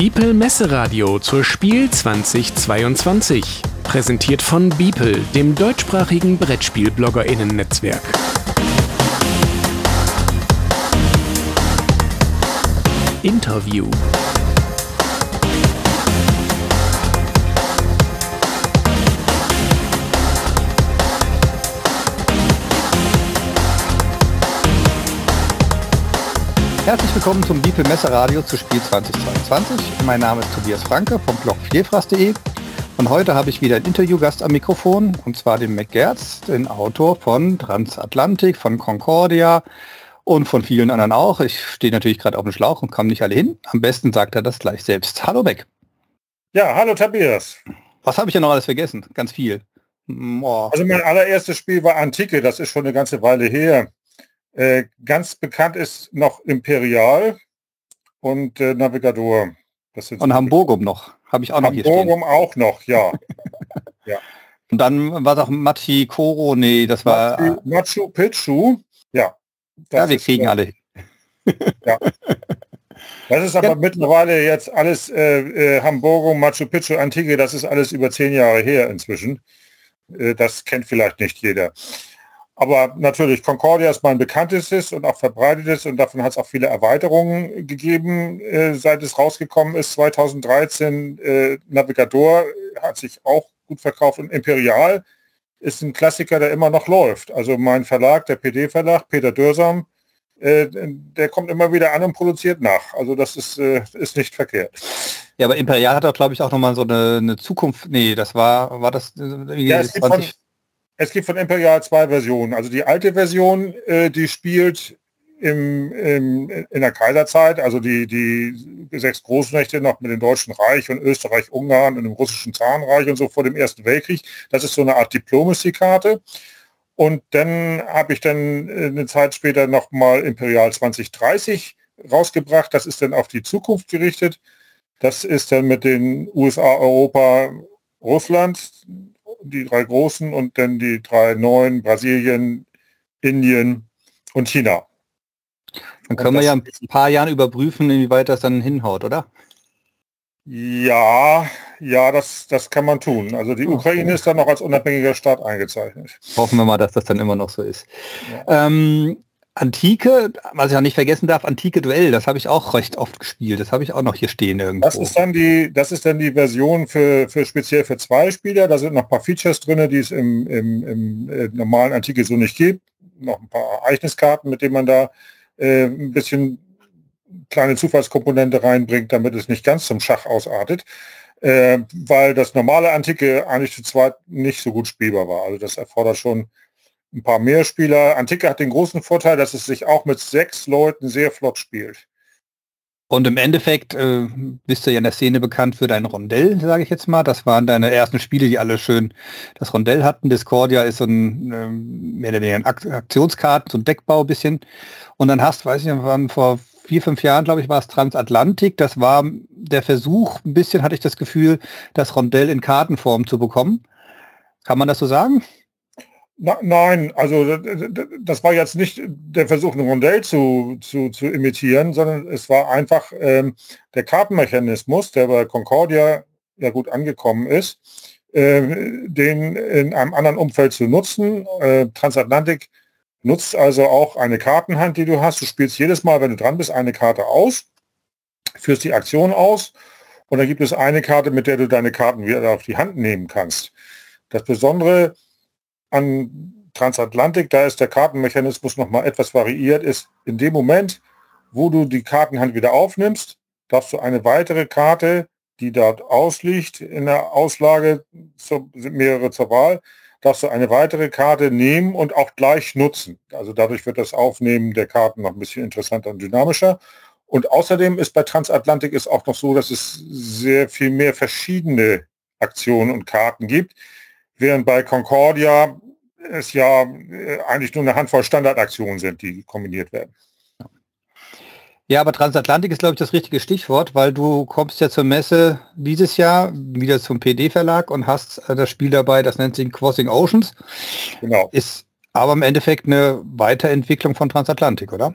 Biepel Messeradio zur Spiel 2022. Präsentiert von Biepel, dem deutschsprachigen Brettspiel-BloggerInnen-Netzwerk. Interview. Herzlich willkommen zum Beeple Messeradio zu Spiel 2022. Mein Name ist Tobias Franke vom Blog Vielfraß.de und heute habe ich wieder einen Interviewgast am Mikrofon und zwar den McGertz, den Autor von Transatlantik, von Concordia und von vielen anderen auch. Ich stehe natürlich gerade auf dem Schlauch und komme nicht alle hin. Am besten sagt er das gleich selbst. Hallo Beck. Ja, hallo Tobias. Was habe ich ja noch alles vergessen? Ganz viel. Oh. Also mein allererstes Spiel war Antike, das ist schon eine ganze Weile her. Äh, ganz bekannt ist noch Imperial und äh, Navigador. und Hamburgum noch. Habe ich auch noch hier. Hamburgum auch noch, ja. ja. Und dann war doch Machi Koro, nee, das war... Machu, Machu Picchu, ja. Ja, wir kriegen alle. ja. Das ist aber ja. mittlerweile jetzt alles äh, äh, Hamburgum, Machu Picchu, Antike, das ist alles über zehn Jahre her inzwischen. Äh, das kennt vielleicht nicht jeder. Aber natürlich, Concordia ist mein bekanntestes und auch verbreitetes und davon hat es auch viele Erweiterungen gegeben, äh, seit es rausgekommen ist. 2013 äh, Navigator hat sich auch gut verkauft und Imperial ist ein Klassiker, der immer noch läuft. Also mein Verlag, der PD-Verlag, Peter Dürsam, äh, der kommt immer wieder an und produziert nach. Also das ist, äh, ist nicht verkehrt. Ja, aber Imperial hat auch, glaube ich, auch nochmal so eine, eine, Zukunft. Nee, das war, war das äh, ja, 20, es gibt von Imperial zwei Versionen. Also die alte Version, äh, die spielt im, im, in der Kaiserzeit, also die, die sechs Großmächte noch mit dem Deutschen Reich und Österreich, Ungarn und dem russischen Zahnreich und so vor dem Ersten Weltkrieg. Das ist so eine Art Diplomacy-Karte. Und dann habe ich dann äh, eine Zeit später nochmal Imperial 2030 rausgebracht. Das ist dann auf die Zukunft gerichtet. Das ist dann mit den USA, Europa, Russland die drei großen und dann die drei neuen, Brasilien, Indien und China. Dann können wir ja ein paar Jahren überprüfen, inwieweit das dann hinhaut, oder? Ja, ja, das, das kann man tun. Also die Ukraine ist dann noch als unabhängiger Staat eingezeichnet. Hoffen wir mal, dass das dann immer noch so ist. Ja. Ähm, Antike, was ich auch nicht vergessen darf, Antike Duell, das habe ich auch recht oft gespielt. Das habe ich auch noch hier stehen irgendwo. Das ist dann die, das ist dann die Version für, für speziell für zwei Spieler. Da sind noch ein paar Features drin, die es im, im, im äh, normalen Antike so nicht gibt. Noch ein paar Ereigniskarten, mit denen man da äh, ein bisschen kleine Zufallskomponente reinbringt, damit es nicht ganz zum Schach ausartet. Äh, weil das normale Antike eigentlich zu zweit nicht so gut spielbar war. Also das erfordert schon ein paar mehr Spieler. Antike hat den großen Vorteil, dass es sich auch mit sechs Leuten sehr flott spielt. Und im Endeffekt äh, bist du ja in der Szene bekannt für dein Rondell, sage ich jetzt mal. Das waren deine ersten Spiele, die alle schön das Rondell hatten. Discordia ist so ein ähm, mehr oder weniger ein Aktionskarten, so ein Deckbau bisschen. Und dann hast, weiß ich nicht, wann vor vier, fünf Jahren, glaube ich, war es Transatlantik. Das war der Versuch, ein bisschen hatte ich das Gefühl, das Rondell in Kartenform zu bekommen. Kann man das so sagen? Na, nein, also das war jetzt nicht der Versuch, ein Rondell zu, zu, zu imitieren, sondern es war einfach ähm, der Kartenmechanismus, der bei Concordia ja gut angekommen ist, äh, den in einem anderen Umfeld zu nutzen. Äh, Transatlantik nutzt also auch eine Kartenhand, die du hast. Du spielst jedes Mal, wenn du dran bist, eine Karte aus, führst die Aktion aus und dann gibt es eine Karte, mit der du deine Karten wieder auf die Hand nehmen kannst. Das Besondere an Transatlantik, da ist der Kartenmechanismus noch mal etwas variiert, ist in dem Moment, wo du die Kartenhand wieder aufnimmst, darfst du eine weitere Karte, die dort ausliegt in der Auslage, sind mehrere zur Wahl, darfst du eine weitere Karte nehmen und auch gleich nutzen. Also dadurch wird das Aufnehmen der Karten noch ein bisschen interessanter und dynamischer. Und außerdem ist bei Transatlantik ist auch noch so, dass es sehr viel mehr verschiedene Aktionen und Karten gibt, während bei Concordia es ja äh, eigentlich nur eine Handvoll Standardaktionen sind, die kombiniert werden. Ja, aber Transatlantik ist, glaube ich, das richtige Stichwort, weil du kommst ja zur Messe dieses Jahr wieder zum PD-Verlag und hast äh, das Spiel dabei, das nennt sich Crossing Oceans. Genau. Ist aber im Endeffekt eine Weiterentwicklung von Transatlantik, oder?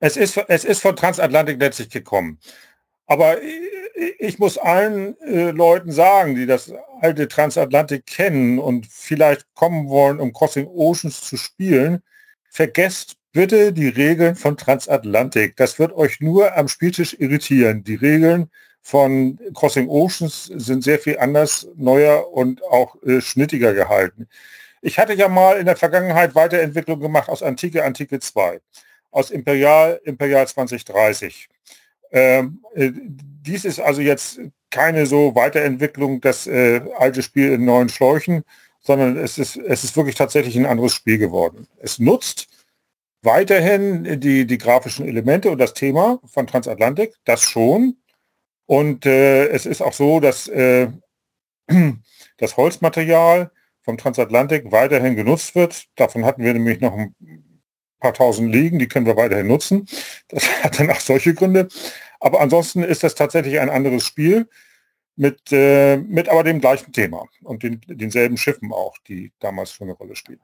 Es ist, es ist von Transatlantik letztlich gekommen. Aber ich muss allen äh, Leuten sagen, die das alte Transatlantik kennen und vielleicht kommen wollen, um Crossing Oceans zu spielen, vergesst bitte die Regeln von Transatlantik. Das wird euch nur am Spieltisch irritieren. Die Regeln von Crossing Oceans sind sehr viel anders, neuer und auch äh, schnittiger gehalten. Ich hatte ja mal in der Vergangenheit Weiterentwicklung gemacht aus Antike, Antike 2, aus Imperial, Imperial 2030. Ähm, äh, dies ist also jetzt keine so Weiterentwicklung des äh, alte Spiel in neuen Schläuchen, sondern es ist, es ist wirklich tatsächlich ein anderes Spiel geworden. Es nutzt weiterhin die, die grafischen Elemente und das Thema von Transatlantik, das schon, und äh, es ist auch so, dass äh, das Holzmaterial vom Transatlantik weiterhin genutzt wird. Davon hatten wir nämlich noch ein paar tausend liegen, die können wir weiterhin nutzen. Das hat dann auch solche Gründe. Aber ansonsten ist das tatsächlich ein anderes Spiel mit, äh, mit aber dem gleichen Thema und den, denselben Schiffen auch, die damals schon eine Rolle spielen.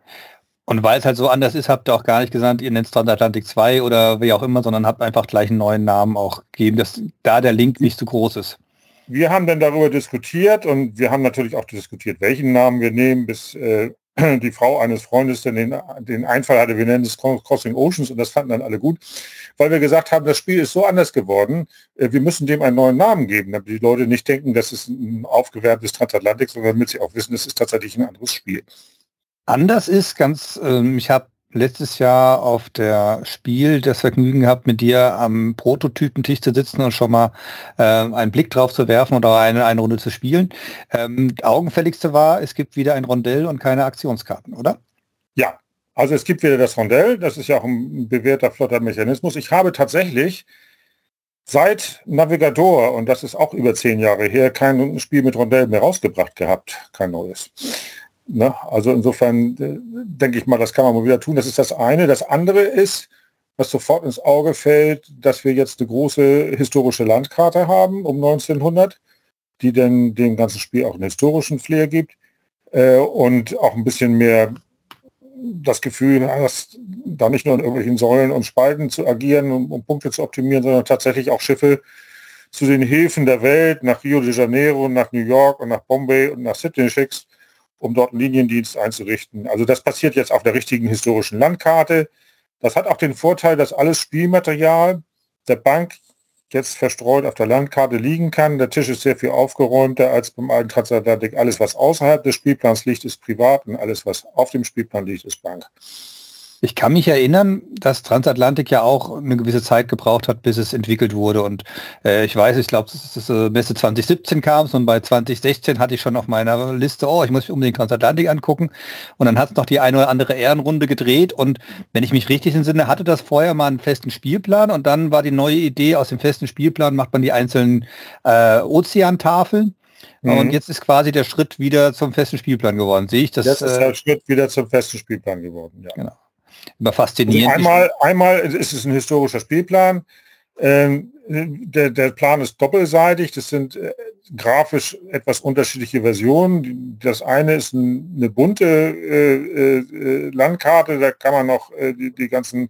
Und weil es halt so anders ist, habt ihr auch gar nicht gesagt, ihr nennt es Transatlantik 2 oder wie auch immer, sondern habt einfach gleich einen neuen Namen auch gegeben, dass da der Link nicht so groß ist. Wir haben dann darüber diskutiert und wir haben natürlich auch diskutiert, welchen Namen wir nehmen, bis äh, die Frau eines Freundes dann den, den Einfall hatte, wir nennen es Crossing Oceans und das fanden dann alle gut, weil wir gesagt haben, das Spiel ist so anders geworden, äh, wir müssen dem einen neuen Namen geben, damit die Leute nicht denken, das ist ein aufgewärmtes Transatlantik, sondern damit sie auch wissen, es ist tatsächlich ein anderes Spiel. Anders ist, ganz, ähm, ich habe letztes Jahr auf der Spiel das Vergnügen gehabt, mit dir am Prototypentisch zu sitzen und schon mal äh, einen Blick drauf zu werfen oder eine, eine Runde zu spielen. Ähm, augenfälligste war, es gibt wieder ein Rondell und keine Aktionskarten, oder? Ja, also es gibt wieder das Rondell, das ist ja auch ein bewährter flotter Mechanismus. Ich habe tatsächlich seit Navigator, und das ist auch über zehn Jahre her, kein Spiel mit Rondell mehr rausgebracht gehabt, kein neues. Ne? Also insofern äh, denke ich mal, das kann man mal wieder tun. Das ist das eine. Das andere ist, was sofort ins Auge fällt, dass wir jetzt eine große historische Landkarte haben um 1900, die dann dem ganzen Spiel auch einen historischen Flair gibt äh, und auch ein bisschen mehr das Gefühl, dass da nicht nur in irgendwelchen Säulen und Spalten zu agieren, um, um Punkte zu optimieren, sondern tatsächlich auch Schiffe zu den Häfen der Welt, nach Rio de Janeiro, nach New York und nach Bombay und nach Sydney schickst um dort einen Liniendienst einzurichten. Also das passiert jetzt auf der richtigen historischen Landkarte. Das hat auch den Vorteil, dass alles Spielmaterial der Bank jetzt verstreut auf der Landkarte liegen kann. Der Tisch ist sehr viel aufgeräumter als beim alten Transatlantik. Alles, was außerhalb des Spielplans liegt, ist privat und alles, was auf dem Spielplan liegt, ist Bank. Ich kann mich erinnern, dass Transatlantik ja auch eine gewisse Zeit gebraucht hat, bis es entwickelt wurde. Und äh, ich weiß, ich glaube, das ist äh, Messe 2017 kam und bei 2016 hatte ich schon auf meiner Liste, oh, ich muss mich unbedingt Transatlantik angucken. Und dann hat es noch die eine oder andere Ehrenrunde gedreht. Und wenn ich mich richtig entsinne, hatte das vorher mal einen festen Spielplan und dann war die neue Idee, aus dem festen Spielplan macht man die einzelnen äh, Ozeantafeln. Mhm. Und jetzt ist quasi der Schritt wieder zum festen Spielplan geworden. Sehe ich das? Jetzt ist der äh, Schritt wieder zum festen Spielplan geworden, ja. Genau immer faszinierend. Also einmal, einmal ist es ein historischer Spielplan. Ähm, der, der, Plan ist doppelseitig. Das sind äh, grafisch etwas unterschiedliche Versionen. Das eine ist ein, eine bunte äh, äh, Landkarte. Da kann man noch äh, die, die, ganzen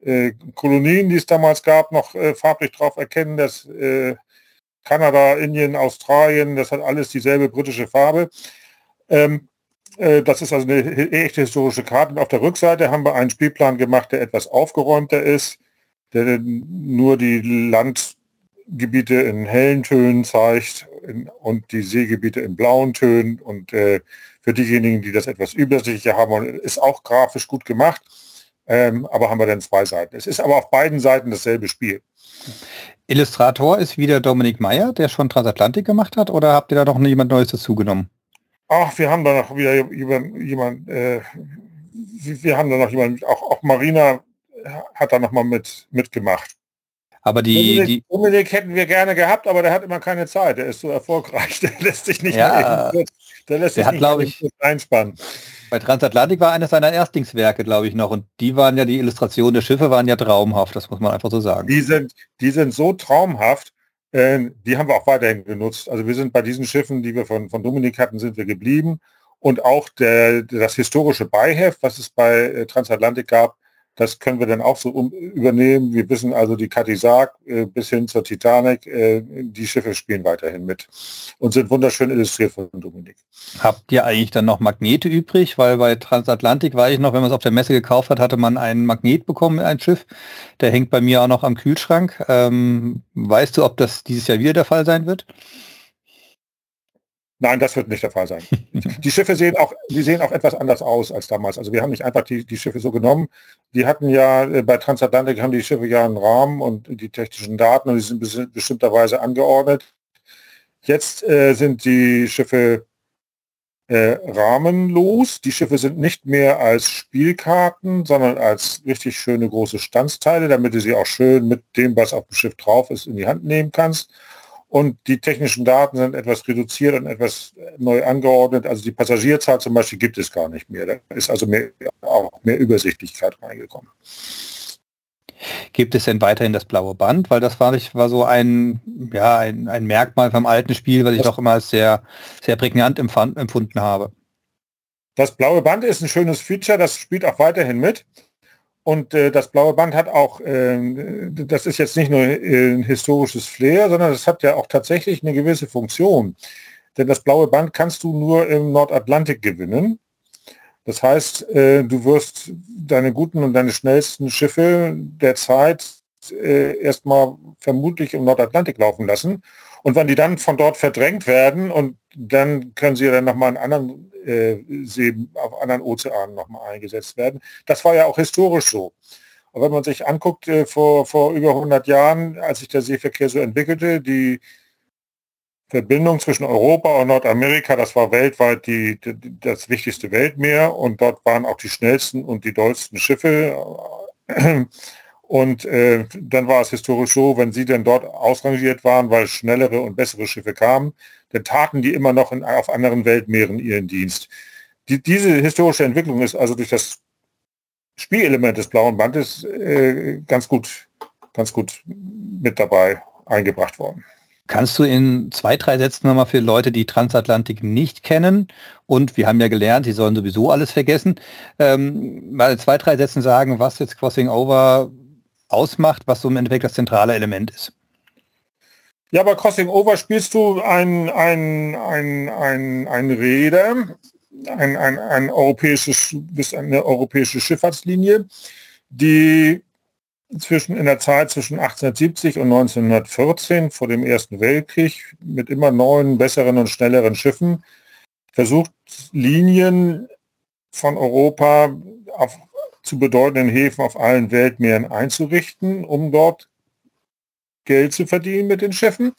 äh, Kolonien, die es damals gab, noch äh, farblich drauf erkennen. Das Kanada, Indien, Australien, das hat alles dieselbe britische Farbe. Ähm, äh, das ist also eine echte historische Karte. Und auf der Rückseite haben wir einen Spielplan gemacht, der etwas aufgeräumter ist, der nur die Landgebiete in hellen Tönen zeigt und die Seegebiete in blauen Tönen. Und äh, für diejenigen, die das etwas übersichtlicher haben, ist auch grafisch gut gemacht. Ähm, aber haben wir dann zwei Seiten. Es ist aber auf beiden Seiten dasselbe Spiel. Illustrator ist wieder Dominik Meyer, der schon Transatlantik gemacht hat, oder habt ihr da noch jemand Neues dazugenommen? Ach, wir haben da noch wieder jemand, jemand äh, wir haben da noch jemand, auch, auch Marina hat da noch mal mit, mitgemacht. Aber die Dominik, die Dominik hätten wir gerne gehabt, aber der hat immer keine Zeit. Der ist so erfolgreich, der lässt sich nicht ja, mehr, der lässt sich hat, nicht ich, einspannen. Bei Transatlantik war eines seiner Erstlingswerke, glaube ich, noch. Und die waren ja, die Illustrationen der Schiffe waren ja traumhaft, das muss man einfach so sagen. Die sind, die sind so traumhaft, äh, die haben wir auch weiterhin genutzt. Also wir sind bei diesen Schiffen, die wir von, von Dominik hatten, sind wir geblieben. Und auch der, das historische Beiheft, was es bei äh, Transatlantik gab, Das können wir dann auch so um, übernehmen. Wir wissen also die Katisak äh, bis hin zur Titanic, äh, die Schiffe spielen weiterhin mit und sind wunderschön illustriert von Dominik. Habt ihr eigentlich dann noch Magnete übrig? Weil bei Transatlantik war ich noch, wenn man es auf der Messe gekauft hat, hatte man einen Magnet bekommen, ein Schiff. Der hängt bei mir auch noch am Kühlschrank. Ähm, weißt du, ob das dieses Jahr wieder der Fall sein wird? Nein, das wird nicht der Fall sein. Die Schiffe sehen auch, die sehen auch etwas anders aus als damals. Also wir haben nicht einfach die, die Schiffe so genommen. Die hatten ja, äh, bei Transatlantik haben die Schiffe ja einen Rahmen und die technischen Daten und die sind bestimmterweise angeordnet. Jetzt äh, sind die Schiffe äh, rahmenlos. Die Schiffe sind nicht mehr als Spielkarten, sondern als richtig schöne große Standsteile, damit du sie auch schön mit dem, was auf dem Schiff drauf ist, in die Hand nehmen kannst und die technischen Daten sind etwas reduziert und etwas neu angeordnet. Also die Passagierzahl zum Beispiel gibt es gar nicht mehr. Da ist also mehr, auch mehr Übersichtlichkeit reingekommen. Gibt es denn weiterhin das blaue Band? Weil das war, war so ein, ja, ein, ein Merkmal vom alten Spiel, was ich doch immer als sehr, sehr prägnant empfunden habe. Das blaue Band ist ein schönes Feature, das spielt auch weiterhin mit. Und äh, das blaue Band hat auch, äh, das ist jetzt nicht nur äh, ein historisches Flair, sondern es hat ja auch tatsächlich eine gewisse Funktion. Denn das blaue Band kannst du nur im Nordatlantik gewinnen. Das heißt, äh, du wirst deine guten und deine schnellsten Schiffe der Zeit äh, erstmal vermutlich im Nordatlantik laufen lassen. Und wenn die dann von dort verdrängt werden und dann können sie dann nochmal in anderen äh, Seen, auf anderen Ozeanen nochmal eingesetzt werden. Das war ja auch historisch so. Aber wenn man sich anguckt, äh, vor, vor über 100 Jahren, als sich der Seeverkehr so entwickelte, die Verbindung zwischen Europa und Nordamerika, das war weltweit die, die, das wichtigste Weltmeer und dort waren auch die schnellsten und die dollsten Schiffe. Und äh, dann war es historisch so, wenn sie denn dort ausrangiert waren, weil schnellere und bessere Schiffe kamen, dann taten die immer noch in, auf anderen Weltmeeren ihren Dienst. Die, diese historische Entwicklung ist also durch das Spielelement des blauen Bandes äh, ganz gut, ganz gut mit dabei eingebracht worden. Kannst du in zwei, drei Sätzen nochmal für Leute, die Transatlantik nicht kennen und wir haben ja gelernt, sie sollen sowieso alles vergessen, ähm, mal zwei, drei Sätzen sagen, was jetzt Crossing Over ausmacht, was so im Endeffekt das zentrale Element ist. Ja, bei Crossing Over spielst du ein, ein, ein, ein, ein Räder, ein, ein, ein europäisches, bis eine europäische Schifffahrtslinie, die zwischen in der Zeit zwischen 1870 und 1914 vor dem Ersten Weltkrieg mit immer neuen, besseren und schnelleren Schiffen versucht, Linien von Europa auf zu bedeutenden Häfen auf allen Weltmeeren einzurichten, um dort Geld zu verdienen mit den Schiffen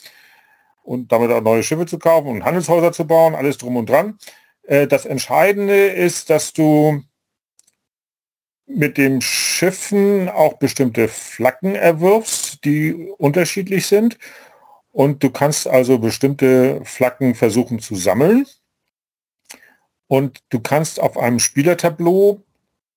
und damit auch neue Schiffe zu kaufen und Handelshäuser zu bauen, alles drum und dran. Äh, das Entscheidende ist, dass du mit den Schiffen auch bestimmte Flaggen erwirfst, die unterschiedlich sind. Und du kannst also bestimmte Flaggen versuchen zu sammeln. Und du kannst auf einem Spielertableau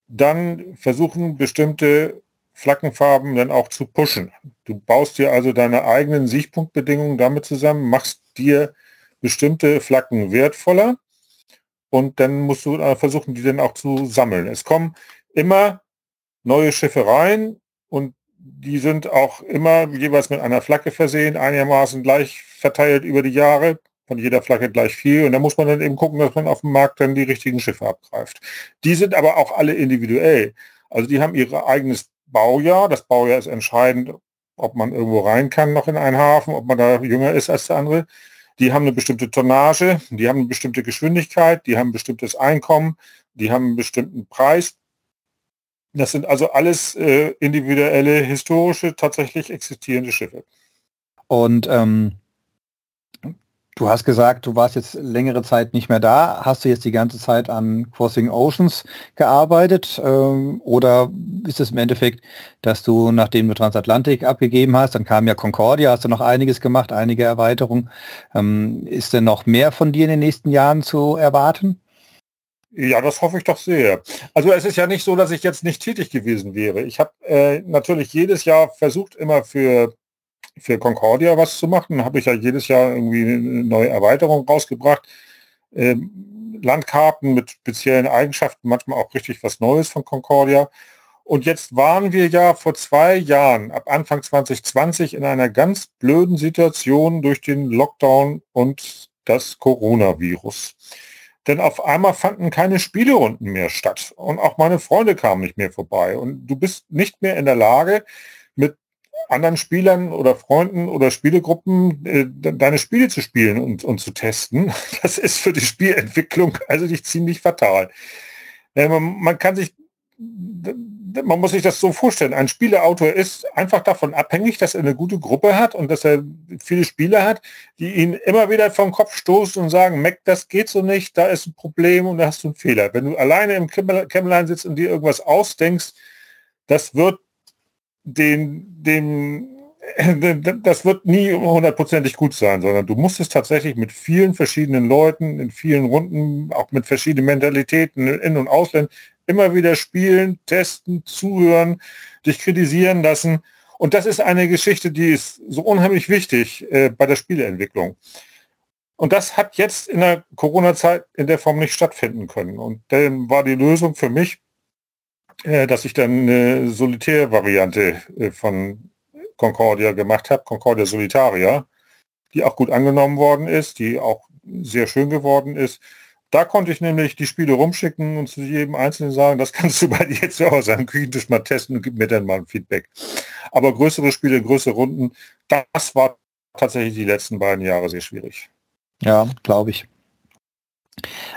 dann versuchen bestimmte Flaggenfarben dann auch zu pushen. Du baust dir also deine eigenen Sichtpunktbedingungen damit zusammen, machst dir bestimmte Flaggen wertvoller und dann musst du versuchen, die dann auch zu sammeln. Es kommen immer neue Schiffe rein und die sind auch immer jeweils mit einer Flagge versehen, einigermaßen gleich verteilt über die Jahre von jeder Flagge gleich viel. Und da muss man dann eben gucken, dass man auf dem Markt dann die richtigen Schiffe abgreift. Die sind aber auch alle individuell. Also die haben ihr eigenes Baujahr. Das Baujahr ist entscheidend, ob man irgendwo rein kann noch in einen Hafen, ob man da jünger ist als der andere. Die haben eine bestimmte Tonnage, die haben eine bestimmte Geschwindigkeit, die haben ein bestimmtes Einkommen, die haben einen bestimmten Preis. Das sind also alles äh, individuelle, historische, tatsächlich existierende Schiffe. Und ähm, Du hast gesagt, du warst jetzt längere Zeit nicht mehr da. Hast du jetzt die ganze Zeit an Crossing Oceans gearbeitet? Ähm, oder ist es im Endeffekt, dass du, nachdem du Transatlantik abgegeben hast, dann kam ja Concordia, hast du noch einiges gemacht, einige Erweiterungen. Ähm, ist denn noch mehr von dir in den nächsten Jahren zu erwarten? Ja, das hoffe ich doch sehr. Also es ist ja nicht so, dass ich jetzt nicht tätig gewesen wäre. Ich habe äh, natürlich jedes Jahr versucht, immer für für Concordia was zu machen. Habe ich ja jedes Jahr irgendwie eine neue Erweiterung rausgebracht. Ähm, Landkarten mit speziellen Eigenschaften, manchmal auch richtig was Neues von Concordia. Und jetzt waren wir ja vor zwei Jahren, ab Anfang 2020, in einer ganz blöden Situation durch den Lockdown und das Coronavirus. Denn auf einmal fanden keine Spielerunden mehr statt und auch meine Freunde kamen nicht mehr vorbei. Und du bist nicht mehr in der Lage, anderen Spielern oder Freunden oder Spielegruppen äh, deine Spiele zu spielen und, und zu testen. Das ist für die Spielentwicklung also nicht ziemlich fatal. Äh, man, man kann sich man muss sich das so vorstellen. Ein Spieleautor ist einfach davon abhängig, dass er eine gute Gruppe hat und dass er viele Spieler hat, die ihn immer wieder vom Kopf stoßen und sagen, Mac, das geht so nicht, da ist ein Problem und da hast du einen Fehler. Wenn du alleine im Kämmerlein sitzt und dir irgendwas ausdenkst, das wird den, den, das wird nie hundertprozentig gut sein, sondern du musst es tatsächlich mit vielen verschiedenen Leuten, in vielen Runden, auch mit verschiedenen Mentalitäten, in- und ausland, immer wieder spielen, testen, zuhören, dich kritisieren lassen. Und das ist eine Geschichte, die ist so unheimlich wichtig äh, bei der Spieleentwicklung. Und das hat jetzt in der Corona-Zeit in der Form nicht stattfinden können. Und dann war die Lösung für mich, äh, dass ich dann eine Solitär-Variante äh, von Concordia gemacht habe, Concordia Solitaria, die auch gut angenommen worden ist, die auch sehr schön geworden ist da konnte ich nämlich die Spiele rumschicken und zu jedem Einzelnen sagen, das kannst du bei dir zu Hause am Küchentisch mal testen und gib mir dann mal ein Feedback. Aber größere Spiele, größere Runden, das war tatsächlich die letzten beiden Jahre sehr schwierig. Ja, glaube ich.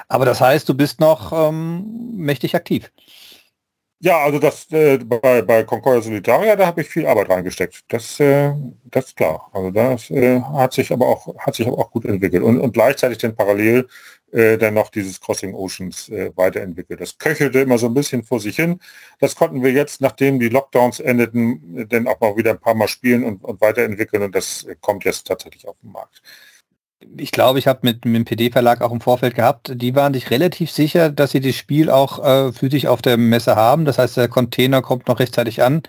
Aber das heißt, du bist noch ähm, mächtig aktiv. Ja, also das äh, bei, bei Concordia Solitaria, da habe ich viel Arbeit reingesteckt. Das, äh, das ist klar. Also das äh, hat sich aber auch hat sich aber auch gut entwickelt und, und gleichzeitig dann parallel äh, dann noch dieses Crossing Oceans äh, weiterentwickelt. Das köchelte immer so ein bisschen vor sich hin. Das konnten wir jetzt, nachdem die Lockdowns endeten, dann auch mal wieder ein paar Mal spielen und, und weiterentwickeln und das äh, kommt jetzt tatsächlich auf den Markt ich glaube, ich habe mit, mit dem PD-Verlag auch im Vorfeld gehabt, die waren sich relativ sicher, dass sie das Spiel auch äh, für sich auf der Messe haben. Das heißt, der Container kommt noch rechtzeitig an.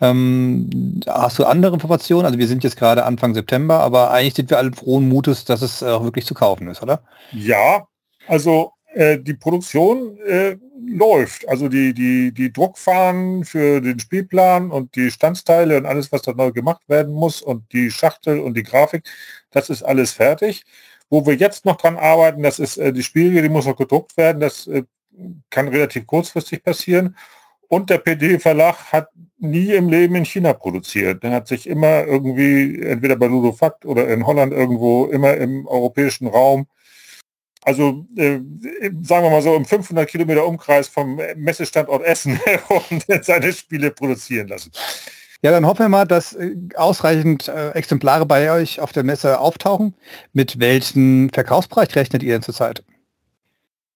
Ähm, hast du andere Informationen? Also wir sind jetzt gerade Anfang September, aber eigentlich sind wir alle frohen Mutes, dass es auch wirklich zu kaufen ist, oder? Ja, also äh, die Produktion äh, läuft. Also die, die, die Druckfahnen für den Spielplan und die Standsteile und alles, was da neu gemacht werden muss und die Schachtel und die Grafik, das ist alles fertig. Wo wir jetzt noch dran arbeiten, das ist äh, die Spiele, die muss noch gedruckt werden. Das äh, kann relativ kurzfristig passieren. Und der PD-Verlag hat nie im Leben in China produziert. Der hat sich immer irgendwie, entweder bei Ludofakt oder in Holland irgendwo, immer im europäischen Raum also äh, sagen wir mal so im 500 Kilometer Umkreis vom Messestandort Essen und seine Spiele produzieren lassen. Ja, dann hoffen wir mal, dass äh, ausreichend äh, Exemplare bei euch auf der Messe auftauchen. Mit welchem Verkaufspreis rechnet ihr denn zurzeit?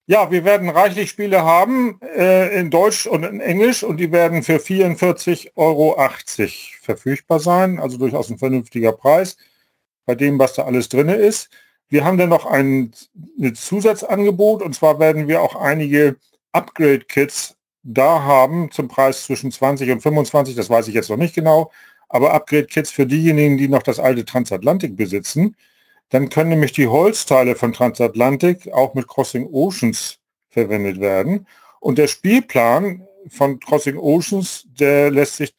Ja, wir werden reichlich Spiele haben äh, in Deutsch und in Englisch und die werden für 44,80 Euro verfügbar sein. Also durchaus ein vernünftiger Preis bei dem, was da alles drin ist. Wir haben dann noch ein, ein Zusatzangebot und zwar werden wir auch einige Upgrade-Kits da haben zum Preis zwischen 20 und 25, das weiß ich jetzt noch nicht genau, aber Upgrade-Kits für diejenigen, die noch das alte Transatlantik besitzen. Dann können nämlich die Holzteile von Transatlantik auch mit Crossing Oceans verwendet werden. Und der Spielplan von Crossing Oceans, der lässt sich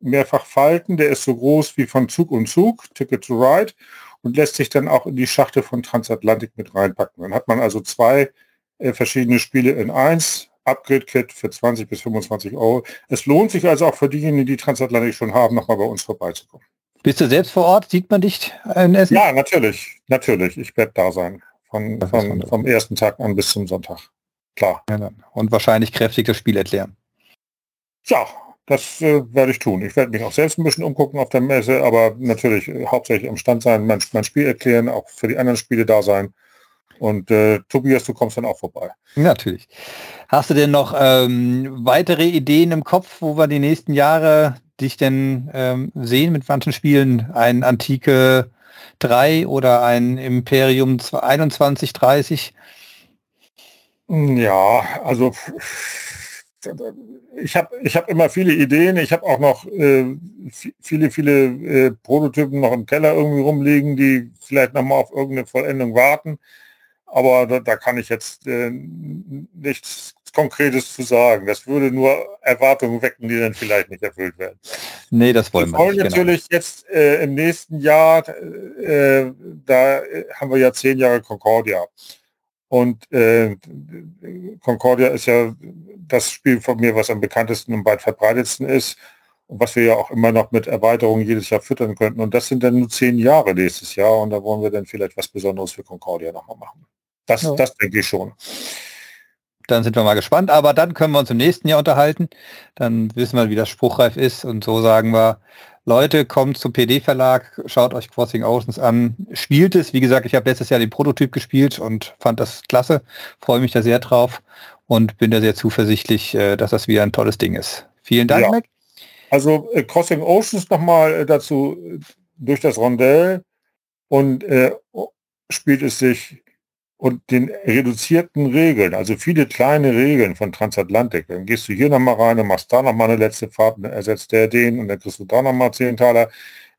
mehrfach falten. Der ist so groß wie von Zug und Zug, Ticket to Ride und lässt sich dann auch in die Schachtel von Transatlantik mit reinpacken. Dann hat man also zwei äh, verschiedene Spiele in eins, Upgrade-Kit für 20 bis 25 Euro. Es lohnt sich also auch für diejenigen, die Transatlantik schon haben, nochmal bei uns vorbeizukommen. Bist du selbst vor Ort? Sieht man dich in Essen? Ja, natürlich. Natürlich. Ich werde da sein. Von, von, vom ersten Tag an bis zum Sonntag. Klar. Ja, und wahrscheinlich kräftig das Spiel erklären. Ja, das äh, werde ich tun. Ich werde mich auch selbst ein bisschen umgucken auf der Messe, aber natürlich äh, hauptsächlich am Stand sein, mein, mein, Spiel erklären, auch für die anderen Spiele da sein. Und äh, Tobias, du kommst dann auch vorbei. Natürlich. Hast du denn noch ähm, weitere Ideen im Kopf, wo wir die nächsten Jahre dich denn ähm, sehen mit manchen Spielen? Ein Antike 3 oder ein Imperium 2130? Ja, also ich habe ich hab immer viele Ideen. Ich habe auch noch äh, viele, viele äh, Prototypen noch im Keller irgendwie rumliegen, die vielleicht noch mal auf irgendeine Vollendung warten. Aber da, da kann ich jetzt äh, nichts Konkretes zu sagen. Das würde nur Erwartungen wecken, die dann vielleicht nicht erfüllt werden. Nee, das wollen wir, wir wollen nicht, genau. natürlich genau. jetzt äh, im nächsten Jahr, äh, da haben wir ja zehn Jahre Concordia. Und äh, Concordia ist ja das Spiel von mir, was am bekanntesten und weit verbreitetsten ist und was wir ja auch immer noch mit Erweiterungen jedes Jahr füttern könnten. Und das sind dann nur zehn Jahre nächstes Jahr und da wollen wir dann vielleicht was Besonderes für Concordia nochmal machen. Das, ja. das denke ich schon. Dann sind wir mal gespannt, aber dann können wir uns im nächsten Jahr unterhalten. Dann wissen wir, wie das spruchreif ist und so sagen wir, Leute, kommt zum PD-Verlag, schaut euch Crossing Oceans an, spielt es. Wie gesagt, ich habe letztes Jahr den Prototyp gespielt und fand das klasse, freue mich da sehr drauf und bin da sehr zuversichtlich, äh, dass das wieder ein tolles Ding ist. Vielen Dank, ja. Mac. Also äh, Crossing Oceans nochmal äh, dazu durch das Rondell und äh, spielt es sich und den reduzierten Regeln, also viele kleine Regeln von Transatlantik. Dann gehst du hier nochmal rein und machst da nochmal eine letzte Fahrt, dann ersetzt der den und dann kriegst du da nochmal 10 Taler.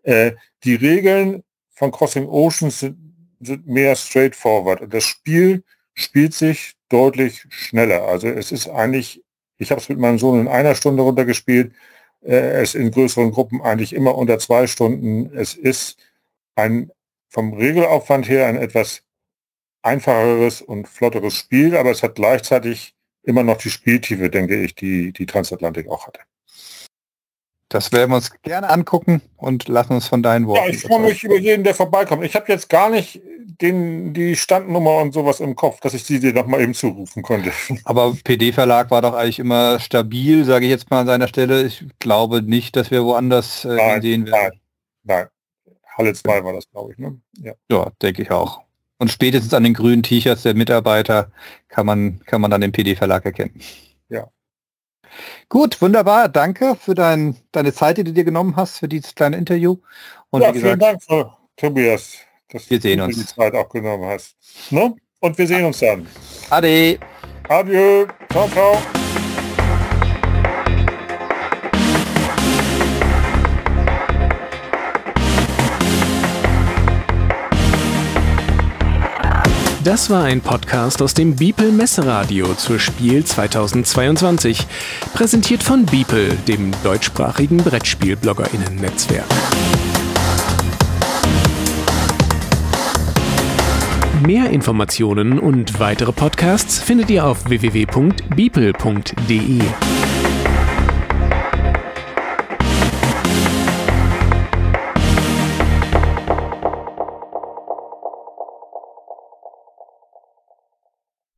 Äh, die Regeln von Crossing Oceans sind, sind mehr straightforward und das Spiel spielt sich deutlich schneller. Also es ist eigentlich, ich habe es mit meinem Sohn in einer Stunde runtergespielt, äh, es in größeren Gruppen eigentlich immer unter zwei Stunden. Es ist ein vom Regelaufwand her ein etwas einfacheres und flotteres Spiel, aber es hat gleichzeitig immer noch die Spieltiefe, denke ich, die die Transatlantik auch hatte. Das werden wir uns gerne angucken und lassen uns von deinen Worten. Ja, ich freue mich über jeden, der vorbeikommt. Ich habe jetzt gar nicht den, die Standnummer und sowas im Kopf, dass ich sie dir noch mal eben zurufen konnte. Aber PD-Verlag war doch eigentlich immer stabil, sage ich jetzt mal an seiner Stelle. Ich glaube nicht, dass wir woanders äh, nein, sehen werden. Nein, nein. Halle 2 war das, glaube ich. Ne? Ja, ja denke ich auch. Und spätestens an den grünen T-Shirts der Mitarbeiter kann man, kann man dann den PD-Verlag erkennen. Ja. Gut, wunderbar. Danke für dein, deine Zeit, die du dir genommen hast für dieses kleine Interview. Und ja, gesagt, vielen Dank, für, Tobias, dass wir sehen du uns. die Zeit auch genommen hast. Ne? Und wir sehen uns dann. Ade. Adieu. Ciao, ciao. Das war ein Podcast aus dem Beeple Messeradio zur Spiel 2022, präsentiert von Beeple, dem deutschsprachigen Brettspiel-BloggerInnen-Netzwerk. Mehr Informationen und weitere Podcasts findet ihr auf www.beeple.de.